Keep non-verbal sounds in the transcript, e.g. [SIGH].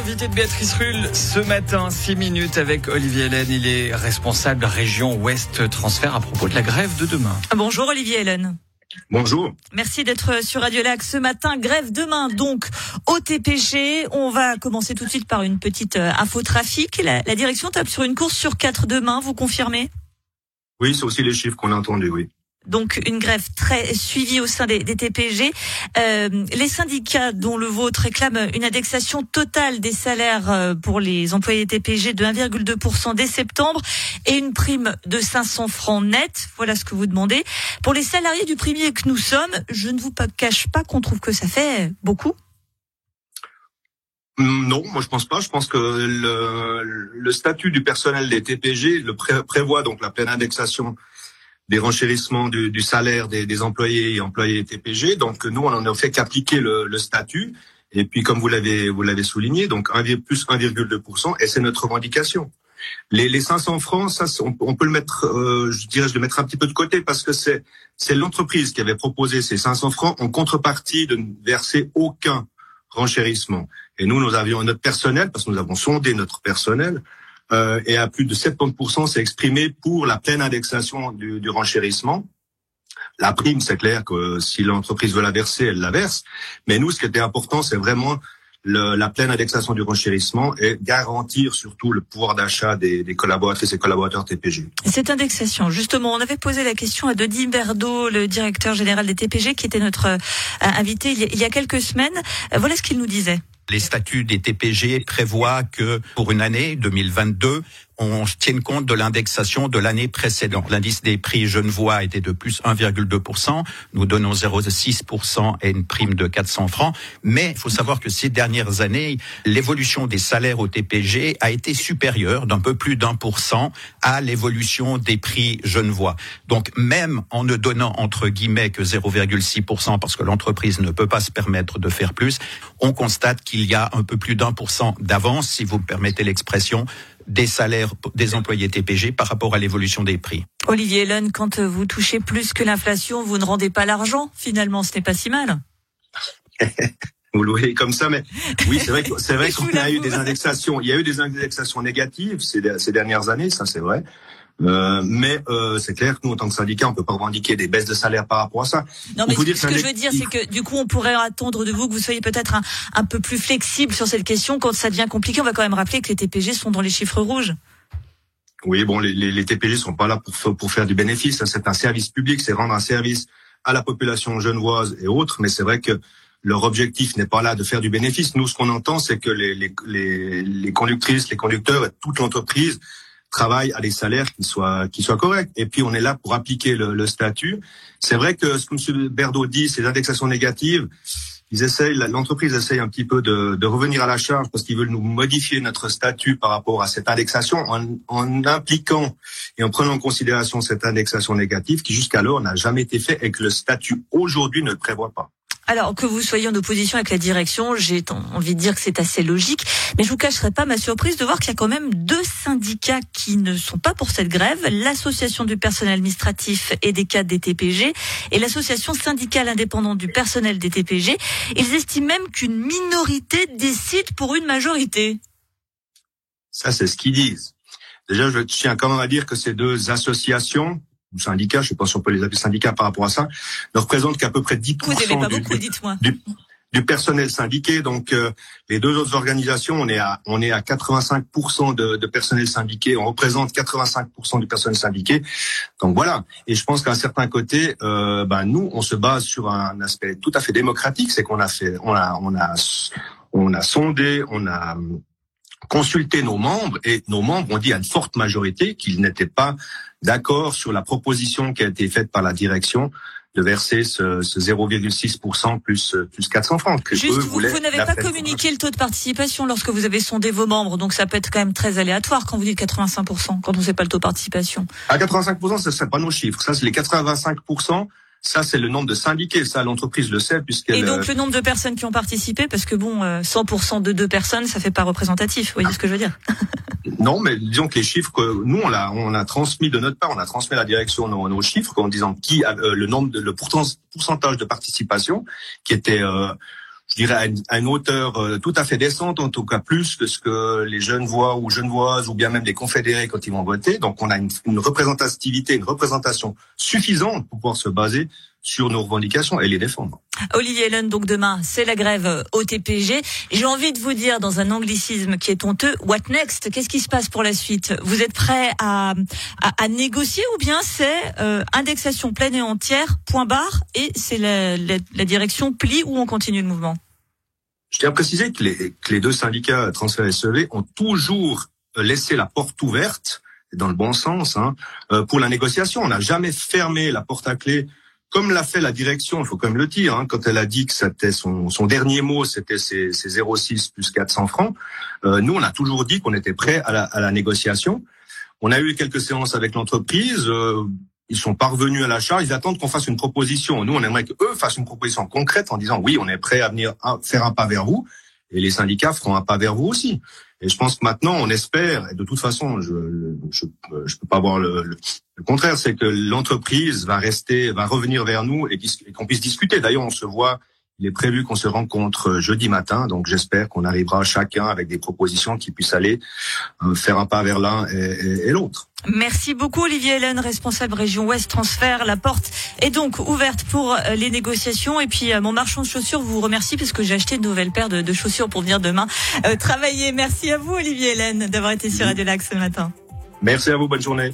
L'invité de Béatrice Rulle ce matin, 6 minutes avec Olivier Hélène. Il est responsable région Ouest Transfert à propos de la grève de demain. Bonjour Olivier Hélène. Bonjour. Merci d'être sur Radio Lac ce matin. Grève demain donc au TPG. On va commencer tout de suite par une petite euh, info trafic. La, la direction tape sur une course sur quatre demain, vous confirmez? Oui, c'est aussi les chiffres qu'on a entendus, oui donc une grève très suivie au sein des, des TPG. Euh, les syndicats, dont le vôtre, réclament une indexation totale des salaires euh, pour les employés TPG de 1,2% dès septembre et une prime de 500 francs net. Voilà ce que vous demandez. Pour les salariés du premier que nous sommes, je ne vous cache pas qu'on trouve que ça fait beaucoup. Non, moi je pense pas. Je pense que le, le statut du personnel des TPG prévoit donc la pleine indexation des renchérissements du, du salaire des, des, employés et employés TPG. Donc nous, on n'en a fait qu'appliquer le, le, statut. Et puis, comme vous l'avez vous l'avez souligné, donc 1, plus 1,2%, et c'est notre revendication. Les, les 500 francs, ça, on, peut le mettre, euh, je dirais, je le mettre un petit peu de côté parce que c'est c'est l'entreprise qui avait proposé ces 500 francs en contrepartie de ne verser aucun renchérissement. Et nous, nous avions notre personnel, parce que nous avons sondé notre personnel, euh, et à plus de 70% s'est exprimé pour la pleine indexation du, du renchérissement. La prime, c'est clair que si l'entreprise veut la verser, elle la verse. Mais nous, ce qui était important, c'est vraiment le, la pleine indexation du renchérissement et garantir surtout le pouvoir d'achat des, des, collaboratrices et collaborateurs TPG. Cette indexation, justement, on avait posé la question à Denis Berdo, le directeur général des TPG, qui était notre euh, invité il y, a, il y a quelques semaines. Voilà ce qu'il nous disait. Les statuts des TPG prévoient que pour une année 2022, on tienne compte de l'indexation de l'année précédente. L'indice des prix genevois était de plus 1,2%. Nous donnons 0,6% et une prime de 400 francs. Mais il faut savoir que ces dernières années, l'évolution des salaires au TPG a été supérieure d'un peu plus d'un pour cent à l'évolution des prix genevois. Donc même en ne donnant entre guillemets que 0,6% parce que l'entreprise ne peut pas se permettre de faire plus, on constate qu'il y a un peu plus d'un pour cent d'avance, si vous me permettez l'expression, des salaires des employés TPG par rapport à l'évolution des prix. Olivier Hélène, quand vous touchez plus que l'inflation, vous ne rendez pas l'argent. Finalement, ce n'est pas si mal. [LAUGHS] vous le voyez comme ça, mais oui, c'est vrai, c'est vrai [LAUGHS] qu'on a eu des indexations. Il y a eu des indexations négatives ces, ces dernières années, ça c'est vrai. Euh, mais euh, c'est clair que nous, en tant que syndicat, on peut pas revendiquer des baisses de salaire par rapport à ça. Non, mais ce, que je veux dire, c'est que du coup, on pourrait attendre de vous que vous soyez peut-être un, un peu plus flexible sur cette question. Quand ça devient compliqué, on va quand même rappeler que les TPG sont dans les chiffres rouges. Oui, bon, les, les, les TPG sont pas là pour, pour faire du bénéfice. C'est un service public, c'est rendre un service à la population genevoise et autres. Mais c'est vrai que leur objectif n'est pas là de faire du bénéfice. Nous, ce qu'on entend, c'est que les, les, les, les conductrices, les conducteurs et toute l'entreprise travail à des salaires qui soient qui soient corrects. Et puis on est là pour appliquer le, le statut. C'est vrai que ce que M. Berdo dit, ces indexations négatives, ils essayent, l'entreprise essaye un petit peu de, de, revenir à la charge parce qu'ils veulent nous modifier notre statut par rapport à cette indexation en, en impliquant et en prenant en considération cette indexation négative qui jusqu'alors n'a jamais été fait et que le statut aujourd'hui ne le prévoit pas. Alors que vous soyez en opposition avec la direction, j'ai envie de dire que c'est assez logique, mais je vous cacherai pas ma surprise de voir qu'il y a quand même deux syndicats qui ne sont pas pour cette grève, l'association du personnel administratif et des cadres des TPG et l'association syndicale indépendante du personnel des TPG. Ils estiment même qu'une minorité décide pour une majorité. Ça, c'est ce qu'ils disent. Déjà, je tiens quand même à dire que ces deux associations, syndicats, je sais pas si on peut les appeler syndicats par rapport à ça, ne représentent qu'à peu près 10% du, du, personnel syndiqué. Donc euh, les deux autres organisations, on est à on est à 85% de, de personnel syndiqué, on représente 85% du personnel syndiqué. Donc voilà. Et je pense qu'à un certain côté, euh, ben nous, on se base sur un aspect tout à fait démocratique, c'est qu'on a fait, on a on a on a sondé, on a consulté nos membres et nos membres ont dit à une forte majorité qu'ils n'étaient pas d'accord sur la proposition qui a été faite par la direction de verser ce, ce 0,6% plus plus 400 francs. Que Juste, vous, vous n'avez pas communiqué le taux de participation lorsque vous avez sondé vos membres, donc ça peut être quand même très aléatoire quand vous dites 85%, quand on ne sait pas le taux de participation. À 85%, ce ne sont pas nos chiffres. Ça, c'est les 85%. Ça, c'est le nombre de syndiqués. Ça, l'entreprise le sait puisqu'elle. Et donc le nombre de personnes qui ont participé, parce que bon, 100% euh, de deux personnes, ça fait pas représentatif. Vous voyez ce que je veux dire? [LAUGHS] Non, mais disons que les chiffres que nous on a, on a transmis de notre part, on a transmis à la direction nos, nos chiffres en disant qui a, euh, le nombre, de, le pourcentage de participation qui était, euh, je dirais, à une, hauteur euh, tout à fait décente, en tout cas plus que ce que les jeunes voient ou genevoises ou bien même les confédérés quand ils vont voter. Donc on a une, une représentativité, une représentation suffisante pour pouvoir se baser sur nos revendications et les défendre. Olivier Helen, donc demain, c'est la grève au TPG. J'ai envie de vous dire, dans un anglicisme qui est honteux, what next? Qu'est-ce qui se passe pour la suite? Vous êtes prêt à, à, négocier ou bien c'est euh, indexation pleine et entière, point barre, et c'est la, la, direction plie ou on continue le mouvement? Je tiens à préciser que les, que les deux syndicats transfert SEV ont toujours laissé la porte ouverte dans le bon sens hein, euh, pour la négociation. On n'a jamais fermé la porte à clé comme l'a fait la direction, il faut quand même le dire, hein, quand elle a dit que c'était son, son dernier mot, c'était ses, 0,6 plus 400 francs, euh, nous, on a toujours dit qu'on était prêt à la, à la, négociation. On a eu quelques séances avec l'entreprise, euh, ils sont parvenus à la charge, ils attendent qu'on fasse une proposition. Nous, on aimerait qu'eux fassent une proposition concrète en disant oui, on est prêt à venir faire un pas vers vous, et les syndicats feront un pas vers vous aussi. Et je pense que maintenant, on espère, et de toute façon, je je, je peux pas voir le, le, contraire, c'est que l'entreprise va rester, va revenir vers nous et qu'on puisse discuter. D'ailleurs, on se voit il est prévu qu'on se rencontre jeudi matin, donc j'espère qu'on arrivera chacun avec des propositions qui puissent aller euh, faire un pas vers l'un et, et, l'autre. Merci beaucoup Olivier Hélène, responsable région Ouest Transfert. La porte est donc ouverte pour euh, les négociations. Et puis euh, mon marchand de chaussures vous remercie parce que j'ai acheté une nouvelle paire de, chaussures pour venir demain travailler. Merci à vous Olivier Hélène d'avoir été sur Radio Lac ce matin. Merci à vous, bonne journée.